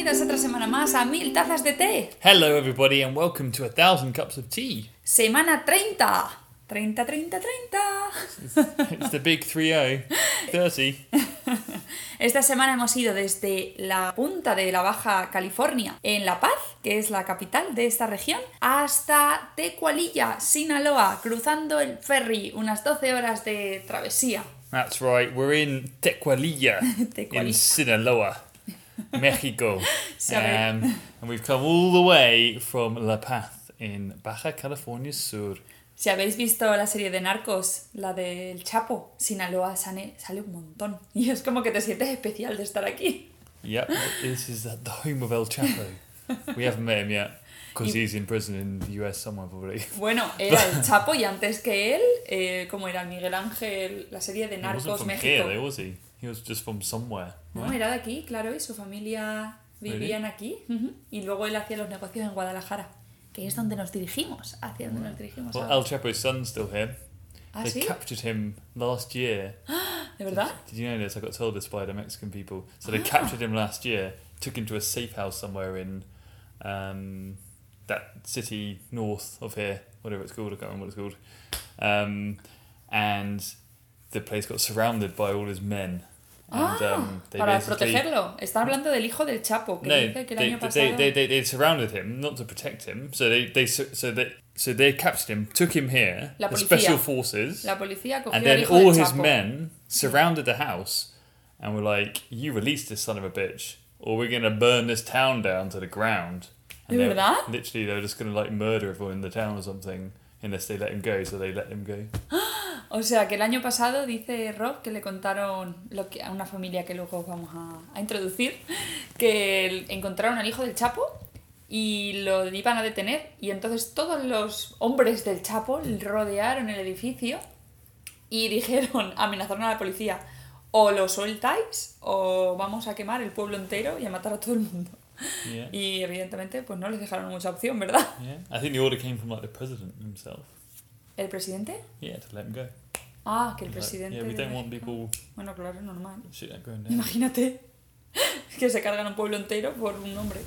Bienvenidos otra semana más a Mil Tazas de Té. Hello, everybody, and welcome to a thousand cups of tea. Semana 30. 30, 30, 30. It's the big 3 30. Esta semana hemos ido desde la punta de la Baja California, en La Paz, que es la capital de esta región, hasta Tecualilla, Sinaloa, cruzando el ferry, unas 12 horas de travesía. That's right, we're in Tecualilla, Tecualilla. in Sinaloa, Mexico. Um, and we've come all the way from La Paz in Baja California Sur. Si habéis visto la serie de Narcos, la del Chapo, Sinaloa sale, sale un montón. Y es como que te sientes especial de estar aquí. Yep, this is the home of El Chapo. We haven't met him yet, because he's in prison in the US somewhere probably. Bueno, era el Chapo y antes que él, eh, como era Miguel Ángel, la serie de Narcos México. here, though, he? He was just from somewhere. No, right? era de aquí, claro, y su familia vivían aquí. ujú, Y luego él hacía los negocios en Guadalajara, que es donde nos dirigimos, hacia donde nos dirigimos. Well. El Chapo's son's still here. ¿Ah, they sí? captured him last year. ¿De verdad? Did you know this? I got told this by the Mexican people. So they captured him last year, took him to a safe house somewhere in um, that city north of here, whatever it's called. I can't remember what it's called. Um, and the place got surrounded by all his men. And Ah, um, they para protegerlo. Está hablando del hijo del Chapo, que no, dice que el they, año pasado... they, they, they surrounded him not to protect him. So they, they so they so they captured him, took him here. The special forces. La policía cogió And then all del his Chapo. men surrounded the house and were like, You release this son of a bitch, or we're gonna burn this town down to the ground. And ¿De verdad? Literally, they were just gonna like murder everyone in the town or something unless they let him go, so they let him go. O sea, que el año pasado dice Rob que le contaron lo que, a una familia que luego vamos a, a introducir, que encontraron al hijo del Chapo y lo iban a detener y entonces todos los hombres del Chapo rodearon el edificio y dijeron, amenazaron a la policía, o lo sueltáis o vamos a quemar el pueblo entero y a matar a todo el mundo. Yeah. Y evidentemente pues no les dejaron mucha opción, ¿verdad? Yeah. I think the order came from like the president himself. ¿El presidente? Yeah, to let him go. Ah, que el Like, presidente... yeah, we don't want people Bueno, claro, normal. shit going down. Imagínate que se cargan un pueblo entero por un hombre.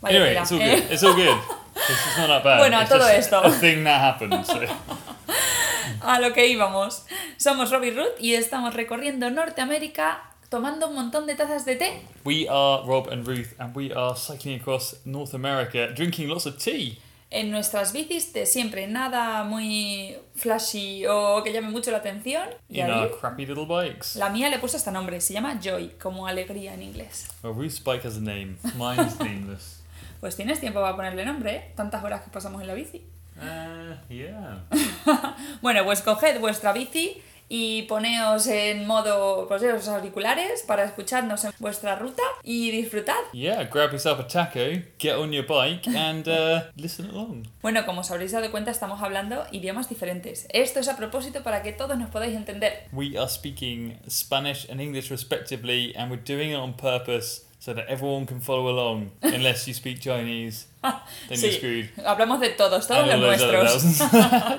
Vaya Anyway, tela, it's all ¿eh? good. It's all good. Is not that bad. Bueno, a It's todo esto. A thing that happened. So. A lo que íbamos. Somos Robbie Ruth y estamos recorriendo Norteamérica tomando un montón de tazas de té. We are Rob and Ruth, and we are cycling across North America, drinking lots of tea. En nuestras bicis de siempre, nada muy flashy o que llame mucho la atención. Y in our crappy little bikes. la mía le he puesto este nombre, se llama Joy, como alegría en inglés. Well, Ruth's bike has a name. Mine's nameless. Pues tienes tiempo para ponerle nombre, ¿eh? Tantas horas que pasamos en la bici. Uh, yeah. Bueno, pues coged vuestra bici y poneos en modo, pues los auriculares para escucharnos en vuestra ruta y disfrutad. Yeah, grab yourself a taco, get on your bike, and uh, listen along. Bueno, como os habréis dado cuenta, estamos hablando idiomas diferentes. Esto es a propósito para que todos nos podáis entender. We are speaking Spanish and English respectively, and we're doing it on purpose so that everyone can follow along. Unless you speak Chinese, then you're Sí, screwed. hablamos de todos, todos los nuestros.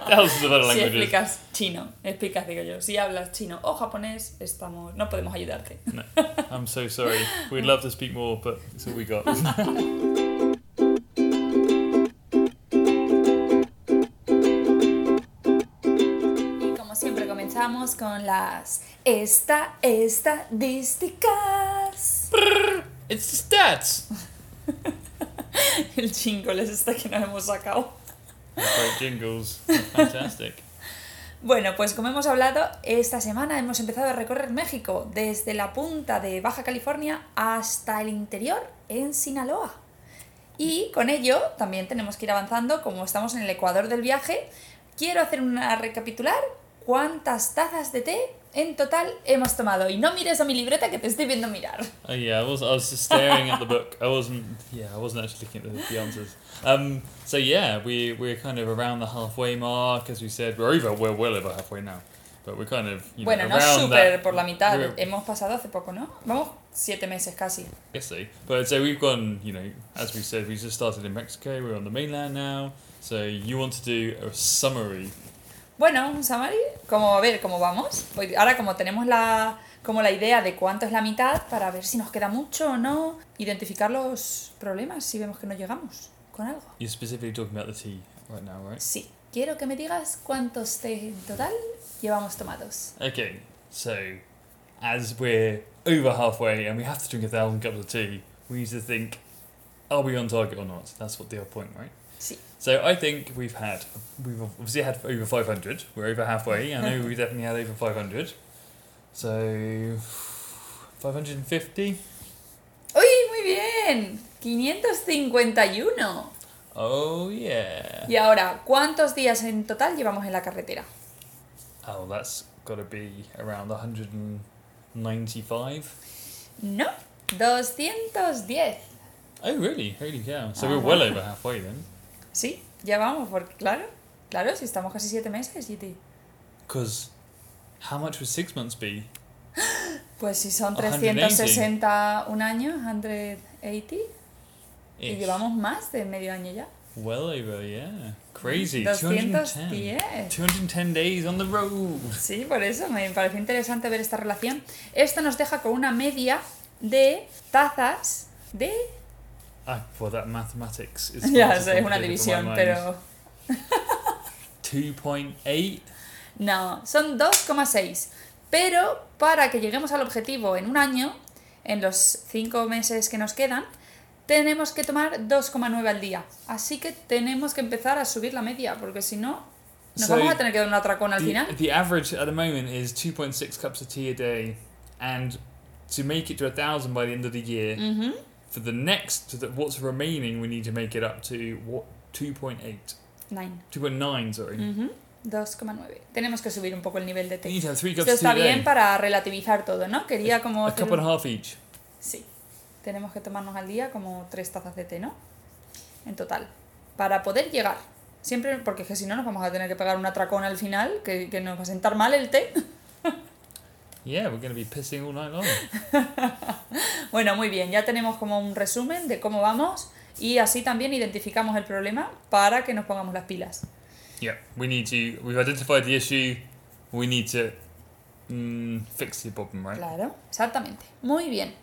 thousands, of other Si languages. explicas chino, explicas, digo yo. Si hablas chino o japonés, estamos, no podemos ayudarte. No, I'm so sorry. We'd love to speak more, but it's all we got. Y como siempre comenzamos con las esta estadísticas. It's the stats. El jingle es este que nos hemos sacado. Great jingles. Fantastic. Bueno, pues como hemos hablado, esta semana hemos empezado a recorrer México desde la punta de Baja California hasta el interior en Sinaloa. Y con ello también tenemos que ir avanzando, como estamos en el ecuador del viaje. Quiero hacer una recapitular cuántas tazas de té en total hemos tomado. Y no mires a mi libreta que te estoy viendo mirar. Oh yeah, I was I was just staring at the book. I wasn't yeah, I wasn't actually looking at the, the answers. Um so yeah, we we're kind of around the halfway mark as we said. We're over we're well over halfway now. But we're kind of you know, Bueno, no that, por la mitad. Hemos pasado hace poco, ¿no? Vamos, siete meses casi. Yes, so. But so we've gone, you know, as we said, we just started in Mexico. We're on the mainland now. So you want to do a summary? Bueno, un summary, como a ver cómo vamos. Pues ahora como tenemos la como la idea de cuánto es la mitad para ver si nos queda mucho o no, identificar los problemas si vemos que no llegamos con algo. You're specifically talking about the tea right now, right? Sí, quiero que me digas cuántos té en total llevamos tomados. Okay, so as we're over halfway and we have to drink a thousand cups of tea, we need to think, are we on target or not? That's what the whole point, right? Sí. So I think we've had, we've obviously had over 500. We're over halfway. I know we definitely had over 500. So 550. ¡Uy, muy bien! 551. Oh yeah. Y ahora, ¿cuántos días en total llevamos en la carretera? Oh, that's got to be around 195. No, 210. Oh really? Holy cow! So Ah. we're well over halfway then. Sí, ya vamos, porque claro, claro, si estamos casi siete meses, Giti. Because how much would six months be? Pues si son 180. 360 un año, 180, y Ish. llevamos más de medio año ya. Well over, yeah. Crazy. 210. 210. 210 days on the road. Sí, por eso me pareció interesante ver esta relación. Esto nos deja con una media de tazas de... Ah, well, that mathematics is. Es una división, pero... 2.8. No, son 2,6. Pero para que lleguemos al objetivo en un año, en los 5 meses que nos quedan, tenemos que tomar 2,9 al día. Así que tenemos que empezar a subir la media, porque si no, nos So, vamos a tener que dar un atracón al The, final. the average at the moment is 2.6 cups of tea a day, and to make it to a thousand by the end of the year, Ujú. For the next, what's remaining, we need to make it up to what 2.8, Nine. 2.9, sorry. Ujú. 2,9. Tenemos que subir un poco el nivel de We té. Esto está bien para relativizar todo, ¿no? Quería como... A cup and a half each. Sí, tenemos que tomarnos al día como tres tazas de té, ¿no? En total. Para poder llegar. Siempre, porque es que si no nos vamos a tener que pegar un atracón al final, que, que nos va a sentar mal el té. Yeah, we're going to be pissing all night long. Bueno, muy bien, ya tenemos como un resumen de cómo vamos y así también identificamos el problema para que nos pongamos las pilas. yeah, we need to. We've identified the issue. We need to mm, fix the problem, right? Claro, exactamente. Muy bien.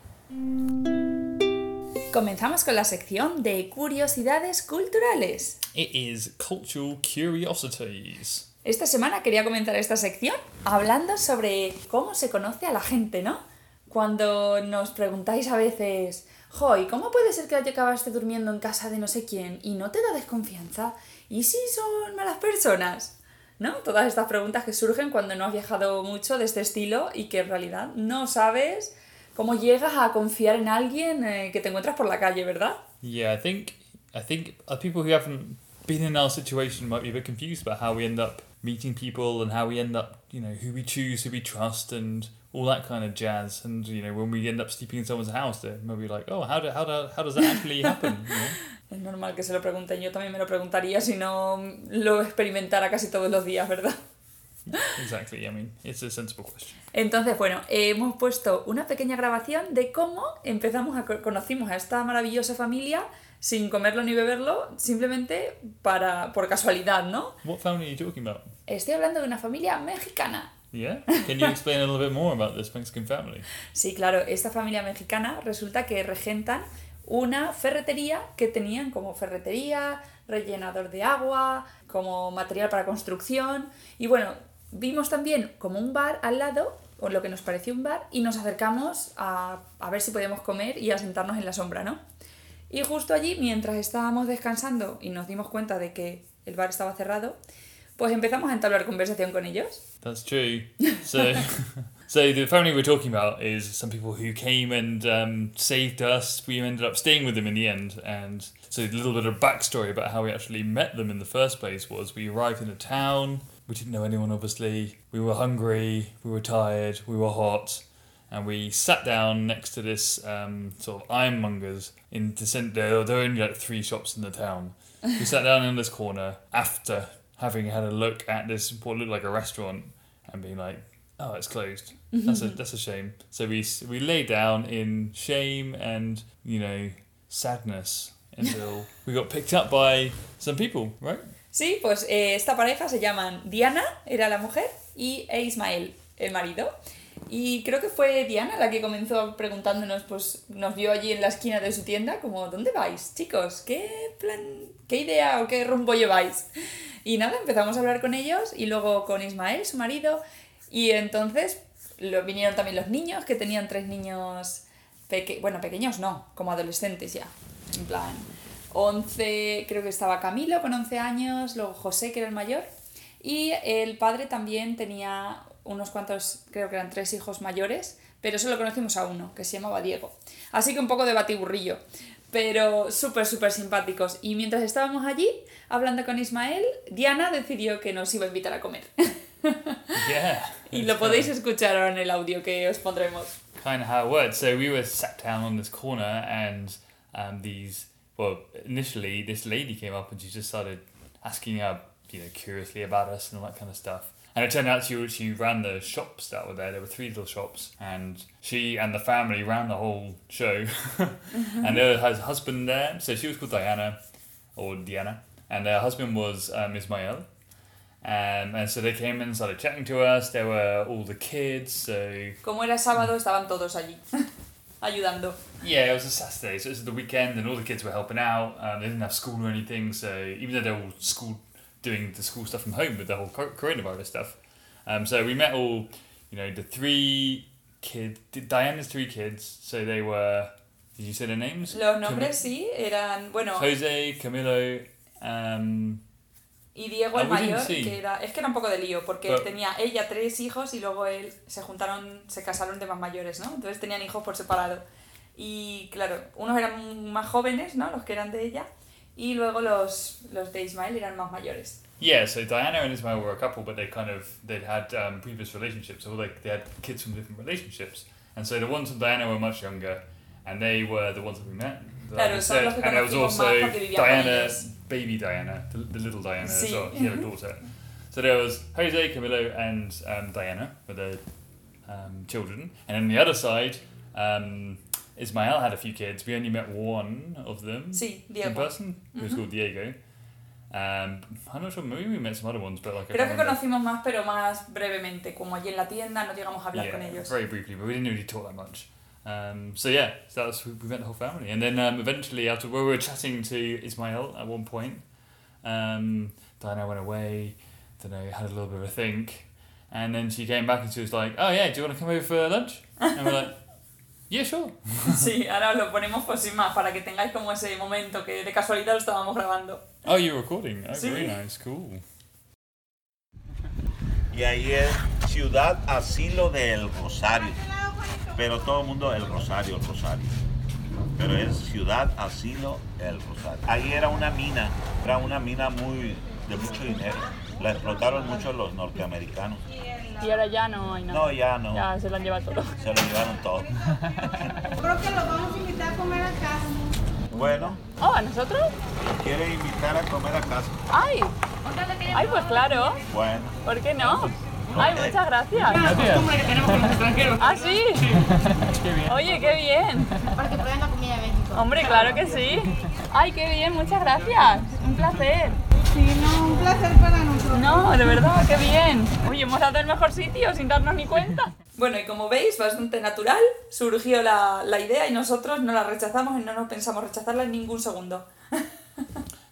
Comenzamos con la sección de curiosidades culturales. It is cultural curiosities. Esta semana quería comentar esta sección hablando sobre cómo se conoce a la gente, ¿no? Cuando nos preguntáis a veces, Joy, ¿cómo puede ser que acabaste durmiendo en casa de no sé quién y no te da desconfianza? ¿Y si son malas personas? ¿No? Todas estas preguntas que surgen cuando no has viajado mucho de este estilo y que en realidad no sabes cómo llegas a confiar en alguien eh, que te encuentras por la calle, ¿verdad? Yeah, I think I think people who haven't been in our situation might be a bit confused about how we end up meeting people and how we end up, you know, who we choose, who we trust, and all that kind of jazz. And you know, when we end up sleeping in someone's house, they're maybe like, oh, how do, how do, how does that actually happen? You know? Es normal que se lo pregunten, yo también me lo preguntaría si no lo experimentara casi todos los días, ¿verdad? Exactly. I mean, it's a sensible question. Entonces, bueno, hemos puesto una pequeña grabación de cómo empezamos a co- conocimos a esta maravillosa familia sin comerlo ni beberlo, simplemente para por casualidad, ¿no? What family are you talking about? Estoy hablando de una familia mexicana. Yeah. Can you explain a little bit more about this Mexican family? Sí, claro, esta familia mexicana resulta que regentan una ferretería que tenían como ferretería, rellenador de agua, como material para construcción. Y bueno, vimos también como un bar al lado, o lo que nos pareció un bar, y nos acercamos a, a ver si podíamos comer y a sentarnos en la sombra, ¿no? Y justo allí, mientras estábamos descansando y nos dimos cuenta de que el bar estaba cerrado, pues empezamos a entablar conversación con ellos. That's true. So, so the family we're talking about is some people who came and um, saved us. We ended up staying with them in the end, and so a little bit of backstory about how we actually met them in the first place was we arrived in a town. We didn't know anyone, obviously. We were hungry. We were tired. We were hot. And we sat down next to this um, sort of ironmongers in. There there were only like three shops in the town. We sat down in this corner after having had a look at this what looked like a restaurant and being like, "Oh, it's closed. That's a that's a shame." So we we lay down in shame and you know sadness until we got picked up by some people, right? Sí, pues eh, esta pareja se llaman Diana, era la mujer, y e Ismael, el marido. Y creo que fue Diana la que comenzó preguntándonos, pues nos vio allí en la esquina de su tienda, como, ¿dónde vais, chicos? ¿Qué plan, qué idea o qué rumbo lleváis? Y nada, empezamos a hablar con ellos y luego con Ismael, su marido, y entonces vinieron también los niños, que tenían tres niños, peque bueno, pequeños no, como adolescentes ya, en plan, 11, creo que estaba Camilo con 11 años, luego José, que era el mayor, y el padre también tenía unos cuantos, creo que eran tres hijos mayores, pero solo conocimos a uno, que se llamaba Diego. Así que un poco de batiburrillo, pero súper, súper simpáticos. Y mientras estábamos allí, hablando con Ismael, Diana decidió que nos iba a invitar a comer. Yeah. y lo podéis escuchar ahora en el audio que os pondremos. kind of how it worked. So we were sat down on this corner, and um, these well, initially this lady came up and she just started asking uh, you know curiously about us and all that kind of stuff. And it turned out she she ran the shops that were there. There were three little shops, and she and the family ran the whole show. and there was her husband there. So she was called Diana, or Diana, and her husband was um, Ismael. Um, and so they came in and started chatting to us. There were all the kids, so Como era sábado, estaban todos allí, ayudando. Yeah, it was a Saturday, so it was the weekend, and all the kids were helping out. Um, they didn't have school or anything, so even though they were all school doing the school stuff from home with the whole cor- coronavirus stuff, um, so we met all, you know, the three kids, Diana's three kids. So they were. Did you say their names? Los nombres sí, eran, bueno, Jose, Camilo, um, y Diego el mayor, see. que era, es que era un poco de lío, porque But- tenía ella tres hijos y luego él se juntaron, se casaron de más mayores, ¿no? Entonces tenían hijos por separado. Y claro, unos eran más jóvenes, ¿no? Los que eran de ella, y luego los, los de Ismael eran más mayores. Yeah, so Diana and Ismail were a couple, but they kind of they'd had um, previous relationships, so like they had kids from different relationships, and so the ones from Diana were much younger, and they were the ones that we met. like Claro, I que and there was also más porque vivían con Diana, baby Diana, the, the little Diana as well. She had a daughter. So there was Jose, Camilo, and um, Diana with their um, children, and on the other side, um, Ismael had a few kids. We only met one of them Sí, in person, who was called Diego. Um, I'm not sure. Maybe we met some other ones, but like Creo que conocimos más, pero más brevemente, como allí en la tienda, no llegamos a hablar yeah, con ellos. very briefly, but we didn't really talk that much. Um, so yeah, so that was we met the whole family, and then um, eventually after we were chatting to Ismail at one point, um, Diana went away. Don't know, had a little bit of a think, and then she came back and she was like, "Oh yeah, do you want to come over for lunch?" And we're like, "Yeah, sure." Sí, ahora os lo ponemos por sin más, para que tengáis como ese momento que de casualidad lo estábamos grabando. Oh, you're recording. Oh, Sí. very nice, cool. Y ahí es Ciudad Asilo del Rosario. Pero todo el mundo el Rosario, el Rosario. Pero es Ciudad Asilo el Rosario. Ahí era una mina, era una mina muy de mucho dinero. La explotaron mucho los norteamericanos. Y ahora ya no hay No, ya no. Ya se lo han llevado todo. Se lo llevaron todo. Creo que los vamos a invitar a comer a casa. Bueno, Oh, ¿a nosotros? quiere invitar a comer a casa. ¡Ay! ¡Ay, pues claro! Bueno, ¿Por qué no? ¡Ay, muchas gracias! costumbre que tenemos con los extranjeros. ¿Ah, sí? Oye, qué bien. Para que prueben la comida de México. Hombre, claro que sí. ¡Ay, qué bien! Muchas gracias. Un placer. Sí, no, un placer para nosotros. No, de verdad, qué bien. Oye, hemos dado el mejor sitio sin darnos ni cuenta. Bueno, y como veis, bastante natural, surgió la, la idea y nosotros no la rechazamos y no nos pensamos rechazarla en ningún segundo.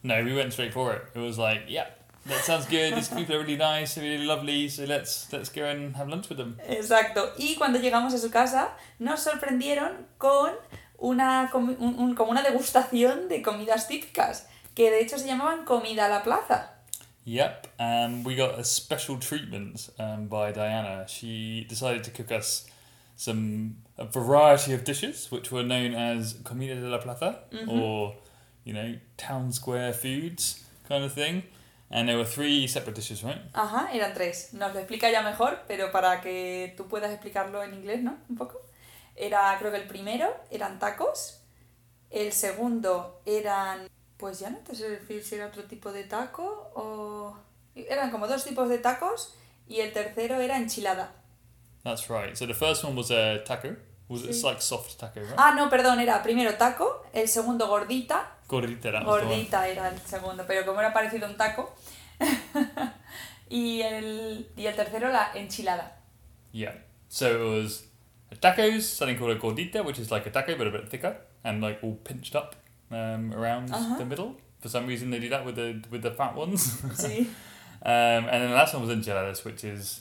No, we went straight for it. It was like, yeah, that sounds good. These people are really nice, they're really lovely. So let's let's go and have lunch with them. Exacto. Y cuando llegamos a su casa, nos sorprendieron con una, comi- un- un- como una degustación de comidas típicas, que de hecho se llamaban comida a la plaza. Yep, um, we got a special treatment um, by Diana. She decided to cook us some a variety of dishes, which were known as comida de la plaza, or you know, town square foods kind of thing. And there were three separate dishes, right? Ajá, eran tres. Nos lo explica ya mejor, pero para que tú puedas explicarlo en inglés, ¿no? Un poco. Era, creo que el primero eran tacos, el segundo eran, pues ya no te sé decir si era otro tipo de taco o... Eran como dos tipos de tacos y el tercero era enchilada. That's right. So the first one was a taco. Was it? It's Sí. like soft taco, right? Ah, no, perdón, era primero taco, el segundo gordita, Gordita, one. gordita era el segundo, pero como era parecido a un taco, y, el, y el tercero la enchilada. Yeah. So it was tacos, something called a gordita, which is like a taco but a bit thicker and like all pinched up um, around Uh-huh. the middle. For some reason, they do that with the with the fat ones. Sí. Um, and then the last one was enchiladas, which is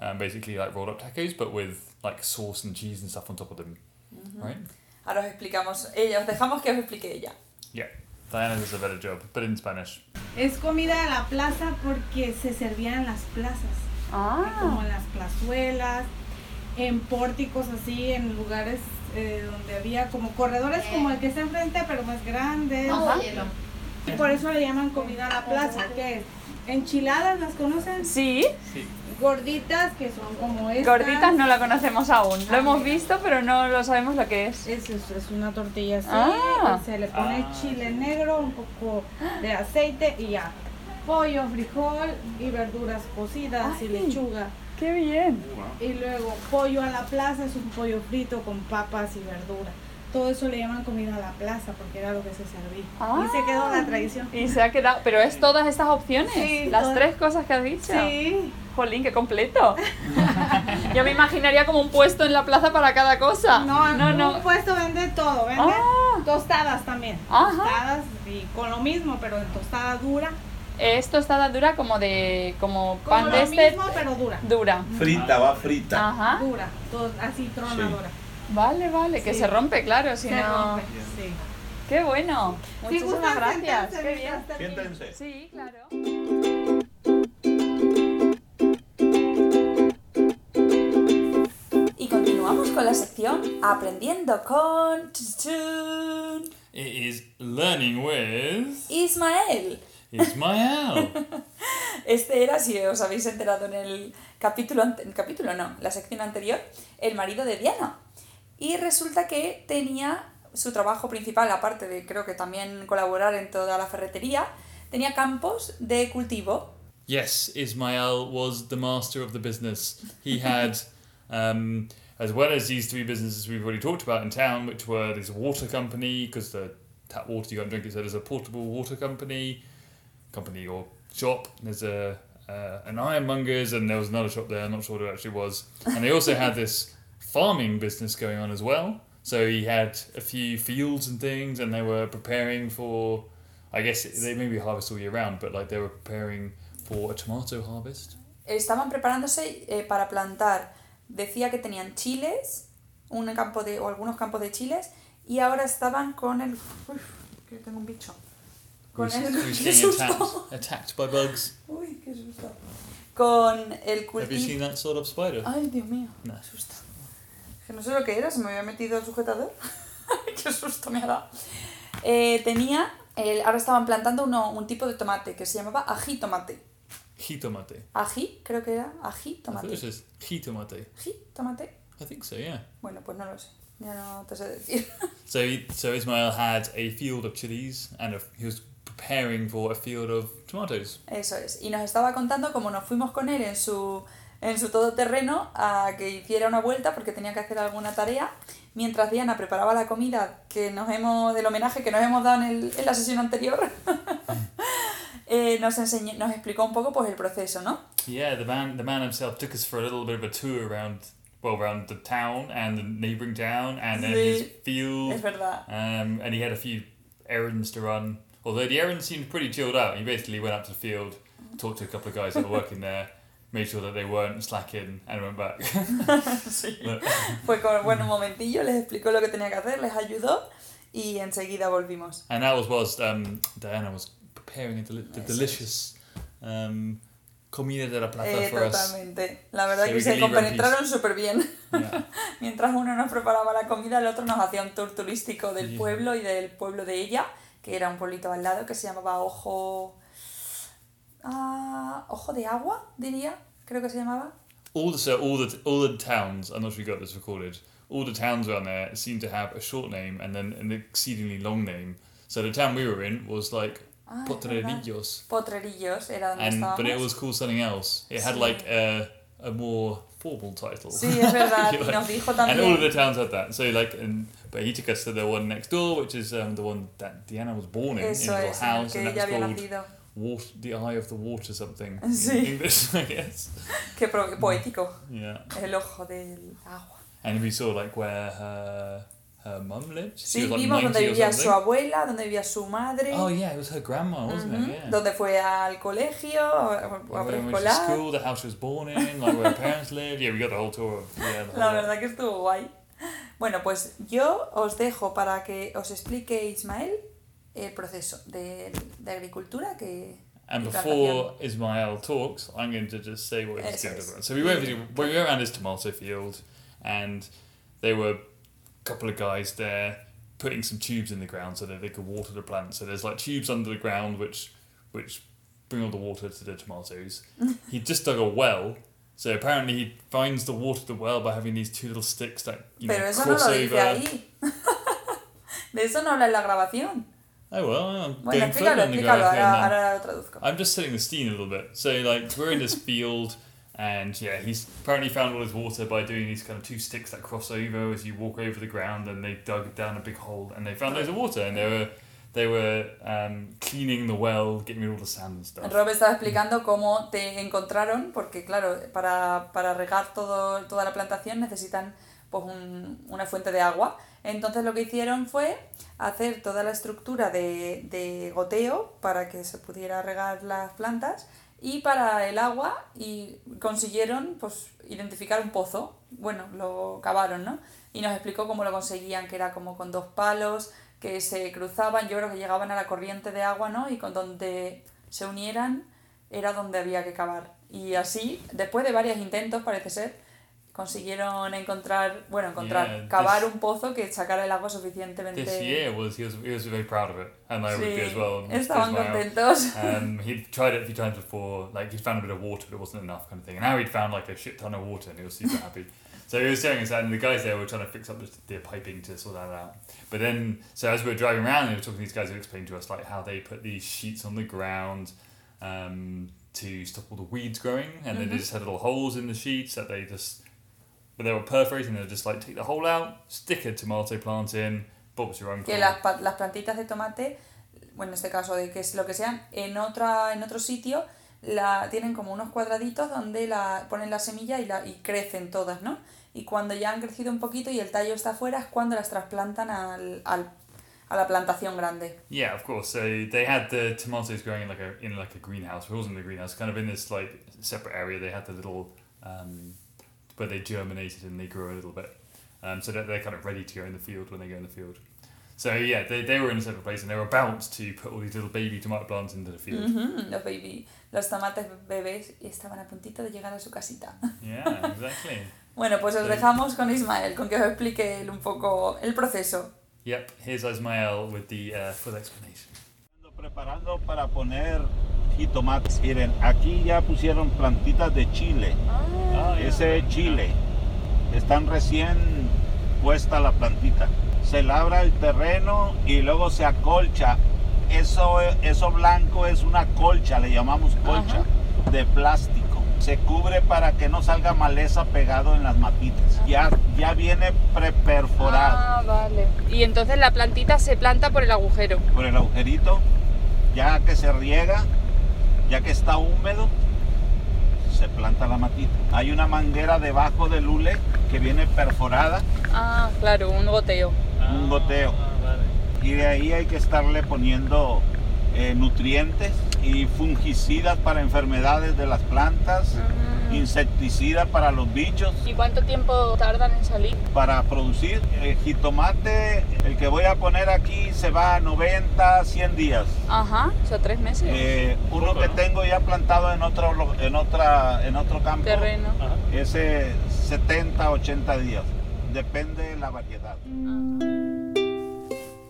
um, basically like rolled up tacos, but with like sauce and cheese and stuff on top of them, right? Ahora os explicamos ella, os dejamos que os explique ella. Yeah. Diana does a better job, but in Spanish. Es comida de la plaza porque se servía en las plazas, como en las plazuelas, en pórticos así, en lugares eh, donde había como corredores como el que está enfrente, pero más grandes. Y por eso le llaman comida a la plaza, que es enchiladas, ¿las conocen? Sí, Gorditas, que son como estas. gorditas no la conocemos aún. Lo hemos visto, pero no lo sabemos lo que es. Es, es, es una tortilla así, Ah. se le pone chile negro, un poco de aceite y ya. Pollo, frijol y verduras cocidas y lechuga. ¡Qué bien! Y luego pollo a la plaza es un pollo frito con papas y verdura. Todo eso le llaman comida a la plaza porque era lo que se servía. Ah. Y se quedó la tradición. Y se ha quedado. Pero es todas estas opciones. Sí, las todas. tres cosas que has dicho. Sí, Jolín, qué completo. Yo me imaginaría como un puesto en la plaza para cada cosa. no, no. no. un puesto vende todo, vende Ah. tostadas también. Ajá. Tostadas y con lo mismo, pero en tostada dura. Es tostada dura como de. como Como pan lo de este. mismo, pero dura. Dura. Frita, va frita. Ajá. Dura, todo, así tronadora. Vale, vale, que Sí. se rompe, claro, si Se no. rompe, sí. Qué bueno. Si Muchísimas gracias. Qué bien. Siéntense. Sí, claro. Y continuamos con la sección Aprendiendo con. It is learning with Ismael. Ismael. Este era, si os habéis enterado en el capítulo, el capítulo no, la sección anterior, el marido de Diana. Y resulta que tenía su trabajo principal, aparte de creo que también colaborar en toda la ferretería, tenía campos de cultivo. Yes, Ismael was the master of the business. He had, um, as well as these three businesses we've already talked about in town, which were this water company, because the tap water you got to drink it, so there's a portable water company, company or shop. There's a uh, an ironmonger's, and there was another shop there. I'm not sure what it actually was. And they also had this farming business going on as well. So he had a few fields and things, and they were preparing for. I guess they maybe harvest all year round, but like they were preparing for a tomato harvest. Estaban preparándose eh, para plantar. Decía que tenían chiles, un campo de, o algunos campos de chiles, y ahora estaban con el... Uf, que tengo un bicho. Con el... ¡Qué getting attacked, susto! attacked by bugs. Uy, qué susto. Con el Have you seen cultivo... that sort of spider? Ay, Dios mío, No. qué susto. Que no sé lo que era, se me había metido el sujetador. qué susto me ha dado. Eh, tenía, el- ahora estaban plantando uno, un tipo de tomate que se llamaba ají tomate. Jitomate. Ají, creo que era ají I thought it jitomate. Ají tomate. I think so, yeah. Bueno, pues no lo sé. Ya no te sé decir. So, so Ismail had a field of chilies, and a, he was preparing for a field of tomatoes. Eso es. Y nos estaba contando cómo nos fuimos con él en su, en su todoterreno a que hiciera una vuelta porque tenía que hacer alguna tarea, mientras Diana preparaba la comida que nos hemos, del homenaje que nos hemos dado en, el- en la sesión anterior. eh, nos, enseñó, nos explicó un poco pues el proceso, ¿no? Yeah, the man, the man himself took us for a little bit of a tour around, well, around the town and the neighbouring town, and then his Sí. field. Es verdad. Um, and he had a few errands to run. Although the errands seemed pretty chilled out. He basically went out to the field, talked to a couple of guys that were working there, made sure that they weren't slacking, and went back. Sí. Look. Fue con bueno, un momentillo, les explicó lo que tenía que hacer, les ayudó y enseguida volvimos. and that was whilst um, Diana was preparing a deli- the delicious um, comida de la plaza Eh, for us. totalmente. La verdad So que we se compenetraron súper bien. Yeah. Mientras uno nos preparaba la comida, el otro nos hacía un tour turístico del Yeah. pueblo y del pueblo de ella, que era un pueblito al lado que se llamaba Ojo. Ah, Ojo de Agua, diría, creo que se llamaba. All the so all the all the towns. I'm not sure you got this recorded. All the towns around there seem to have a short name and then an exceedingly long name. So the town we were in was like Ah. Potrerillos, Potrerillos era donde and estábamos. but it was called something else. It had Sí. like a a more formal title. Sí, es verdad, y nos dijo and all of the towns had that. So like, and but he took us to the one next door, which is um, the one that Diana was born in, in Eso little es, house, and that was called water, the eye of the water something. Sí. In English, I guess. Qué poético. Yeah. El ojo del agua. And we saw like where her her mum lived. She Sí, was, like, vimos donde 90 or vivía su abuela, donde vivía su madre. Oh yeah, it was her grandma, wasn't it? Yeah. Donde fue al colegio, a, preescolar. school, the house she was born in, like where her parents lived. Yeah, we got the whole tour. Of, yeah, the whole La verdad que estuvo guay. Bueno, pues yo os dejo para que os explique Ismael el proceso de, de agricultura que... And before Ismael talks, I'm going to just say what he's Eso going to es. do. So we went, we went around his tomato field, and there were couple of guys there putting some tubes in the ground so that they could water the plants. So there's like tubes under the ground which which bring all the water to the tomatoes. he just dug a well. So apparently he finds the water of the well by having these two little sticks that you Pero know eso no cross lo dice over. ahí. De eso no habla en la grabación. Oh well, I'm Bueno, going explícalo, explícalo, ahora, ahora lo traduzco. I'm just setting the scene a little bit. So like we're in this field and yeah, he's apparently found all his water by doing these kind of two sticks that cross over as you walk over the ground and they dug down a big hole and they found loads of water and they were they were um, cleaning the well, getting rid of all the sand and stuff. Rob estaba explicando cómo te encontraron, porque claro, para, para regar todo, toda la plantación necesitan pues un- una fuente de agua. Entonces lo que hicieron fue hacer toda la estructura de, de goteo para que se pudiera regar las plantas y para el agua y consiguieron pues identificar un pozo. Bueno, lo cavaron, ¿no? Y nos explicó cómo lo conseguían, que era como con dos palos que se cruzaban, yo creo que llegaban a la corriente de agua, ¿no? Y con donde se unieran era donde había que cavar. Y así, después de varios intentos, parece ser, consiguieron encontrar, bueno, encontrar, Yeah, cavar this- un pozo que sacara el agua suficientemente... This year was he was he was very proud of it, and I would be as well. estaban contentos. Um, he'd tried it a few times before, like he'd found a bit of water, but it wasn't enough, kind of thing. And now he'd found like a shit ton of water, and he was super happy. So he was showing us that, and the guys there were trying to fix up the, the piping to sort that out. But then, so as we were driving around, they were talking to these guys who explained to us like how they put these sheets on the ground um, to stop all the weeds growing, and then they just had little holes in the sheets that they just, but they were perforating. They just like take the hole out, stick a tomato plant in. Bob's your uncle. que las, las plantitas de tomate, bueno, en este caso de que es lo que sean, en otra en otro sitio la tienen como unos cuadraditos donde la ponen la semilla y la y crecen todas, ¿no? Y cuando ya han crecido un poquito y el tallo está afuera es cuando las trasplantan al, al, a la plantación grande. Yeah, of course. So they had the tomatoes growing in like a in like a greenhouse. It wasn't a greenhouse, kind of in this like separate area. They had the little um, where they germinated and they grew a little bit. Um, so that they're kind of ready to go in the field when they go in the field. So yeah, they, they were in a separate place and they were about to put all these little baby tomato plants into the field. Ujú, Los baby, los tomates bebés estaban a puntito de llegar a su casita. Yeah, exactly. Bueno, pues os Sí. dejamos con Ismael, con que os explique él un poco el proceso. Yep. Here's Ismael with the uh, full explanation. Ando preparando para poner jitomates. Miren, aquí ya pusieron plantitas de chile. Oh, Ese es chile. Están recién puesta la plantita. Se labra el terreno y luego se acolcha. Eso, eso blanco es una colcha, le llamamos colcha, de plástico. Se cubre para que no salga maleza pegado en las matitas. Ya, ya viene preperforado. Ah, vale. Y entonces la plantita se planta por el agujero. por el agujerito, ya que se riega, ya que está húmedo, se planta la matita. Hay una manguera debajo del hule que viene perforada, Ah, claro, un goteo. un goteo. Y de ahí hay que estarle poniendo eh, nutrientes y fungicidas para enfermedades de las plantas, insecticidas para los bichos, ¿Y cuánto tiempo tardan en salir? para producir. El jitomate, el que voy a poner aquí, se va a 90, 100 días. Ajá, o sea, tres meses. Eh, uno que tengo ya plantado en otro lo- en otra en otro campo Terreno. ese 70 80 días depende de la variedad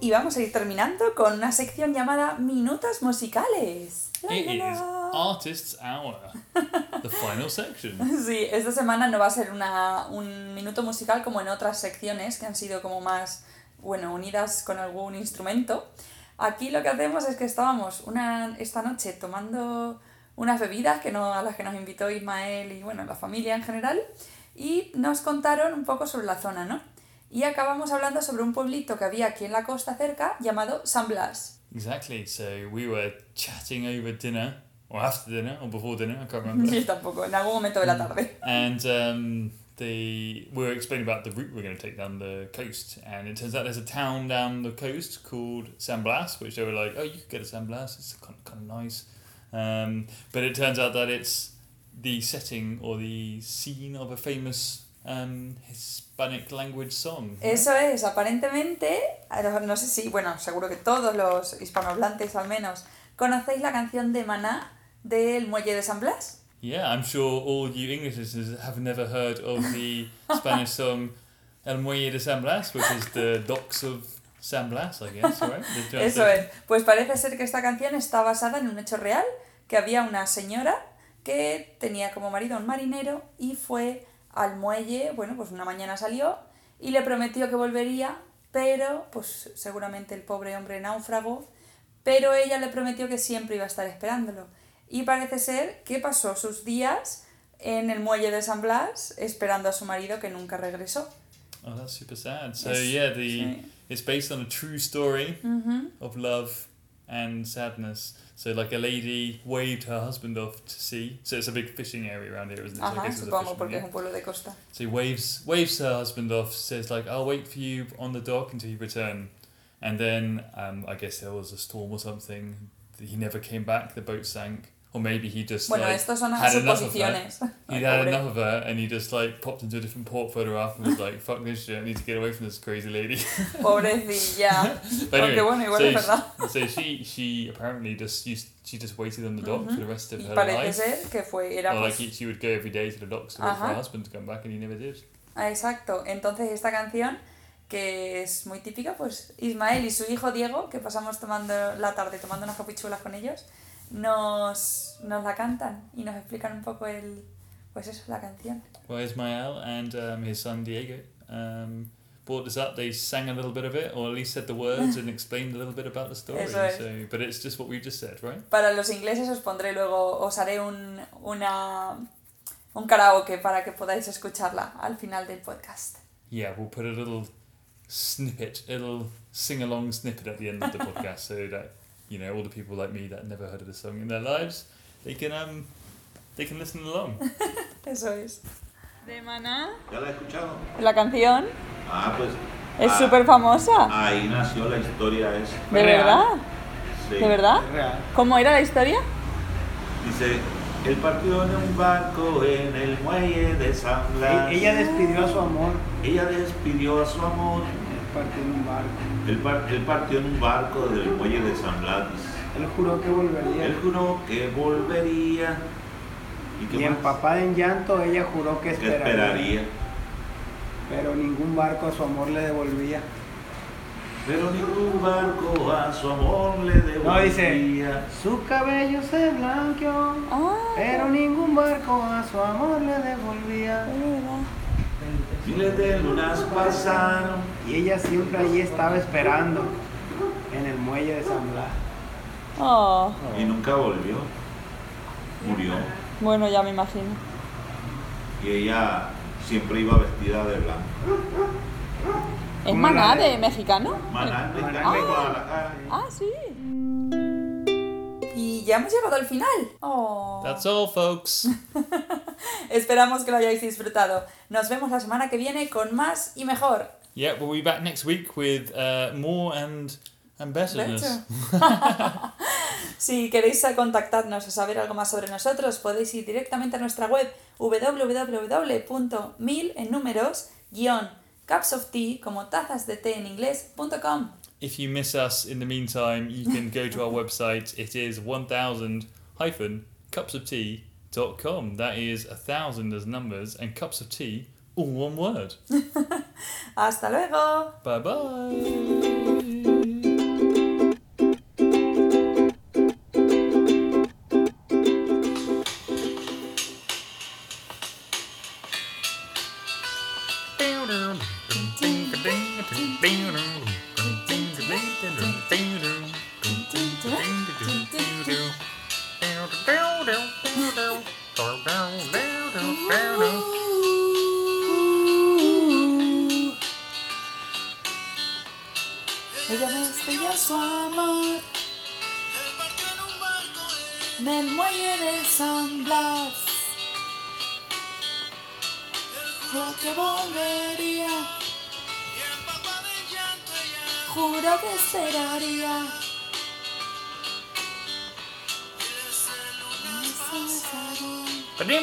Y vamos a ir terminando con una sección llamada Minutos Musicales. La, It la, is la. Artists Hour, the final section. Sí, esta semana no va a ser una, un minuto musical como en otras secciones que han sido como más, bueno, unidas con algún instrumento. Aquí lo que hacemos es que estábamos una, esta noche tomando unas bebidas que no, a las que nos invitó Ismael y bueno, la familia en general y nos contaron un poco sobre la zona, ¿no? Y acabamos hablando sobre un pueblito que había aquí en la costa cerca llamado San Blas. Exactly. So we were chatting over dinner, or after dinner, or before dinner. I can't remember. Yo tampoco, en algún momento de la tarde. and um, the we were explaining about the route we're going to take down the coast, and it turns out there's a town down the coast called San Blas, which they were like, oh, you could get to San Blas. It's kind of, kind of nice. Um, but it turns out that it's the setting or the scene of a famous um, Hispanic language song. right? Eso es, aparentemente, no sé si, bueno, seguro que todos los hispanohablantes al menos, conocéis la canción de Maná del Muelle de San Blas. Yeah, I'm sure all you English listeners have never heard of the Spanish song El Muelle de San Blas, which is the docks of San Blas, I guess, right? Eso es. Pues parece ser que esta canción está basada en un hecho real, que había una señora que tenía como marido un marinero y fue al muelle, bueno, pues una mañana salió y le prometió que volvería, pero pues seguramente el pobre hombre náufrago, pero ella le prometió que siempre iba a estar esperándolo. Y parece ser que pasó sus días en el muelle de San Blas esperando a su marido que nunca regresó. Oh, that's super sad. So Yes, yeah, the sí. it's based on a true story of love and sadness. So like a lady waved her husband off to sea. So it's a big fishing area around here, isn't it? So Ajá, guess supongo, porque es un pueblo de costa. So he waves waves her husband off, says like, "I'll wait for you on the dock until you return." And then um, I guess there was a storm or something. He never came back. The boat sank, or maybe he just Bueno, like estos son had enough of her. suposiciones. He Ay, had enough of her, and he just like popped into a different port further off and was like, "Fuck this shit! I need to get away from this crazy lady." Pobrecilla. But Aunque bueno, igual so, es verdad. so she she apparently just used she just waited on the dock for the rest of her parece life. ser que fue, era Or like pues, he, she would go every day to the docks to wait for her husband to come back, and he never did. ah, exacto. Entonces esta canción, que es muy típica, pues Ismael y su hijo Diego, que pasamos tomando la tarde tomando unas capichuelas con ellos, nos, nos la cantan y nos explican un poco el, pues eso, la canción. Well, Ismael and um, his son Diego um, brought this up. They sang a little bit of it, or at least said the words and explained a little bit about the story. Eso es. So, but it's just what we just said, right? Para los ingleses os pondré luego, os haré un, una, un karaoke para que podáis escucharla al final del podcast. Yeah, we'll put a little snippet, a little sing-along snippet at the end of the podcast, so that you know all the people like me that never heard of the song in their lives, they can um, they can listen along. Eso es. De Maná. ¿Ya la he escuchado? La canción Ah, pues. es ah, súper famosa. Ahí nació la historia esa. ¿De real. verdad? Sí. ¿De verdad? Es real. ¿Cómo era la historia? Dice, él partió en un barco en el muelle de San Blas. E- Ella despidió a su amor. Ella despidió a su amor. Él partió en un barco. Él, par- él partió en un barco del muelle de San Blas. Él juró que volvería. Él juró que volvería. ¿Y Y empapada en llanto, ella juró que Que esperaría. esperaría. Pero ningún barco a su amor le devolvía. Pero ningún barco a su amor le devolvía. No, dice, su cabello se blanqueó, Ah, pero ningún barco a su amor le devolvía. Miles de lunas pasaron. Y ella siempre allí estaba esperando, en el muelle de San Blas. Oh, Y nunca volvió. Murió. bueno, ya me imagino. Y ella siempre iba vestida de blanco. ¿Es Como Maná la de- de mexicano? Maná, de Maná. Guadalajara. Ah, sí. Ya hemos llegado al final. Oh. That's all, folks. Esperamos que lo hayáis disfrutado. Nos vemos la semana que viene con más y mejor. Yeah, we'll be back next week with uh, more and and betterness. Better. si queréis contactarnos o saber algo más sobre nosotros, podéis ir directamente a nuestra web www.mil en números guion cups of tea como tazas de té en inglés.com. If you miss us in the meantime, you can go to our website. It is 1000 hyphen cups of tea dot com. That is a thousand as numbers and cups of tea, all one word. Hasta luego. bye bye.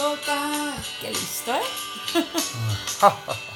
go back. Jeg har lyst til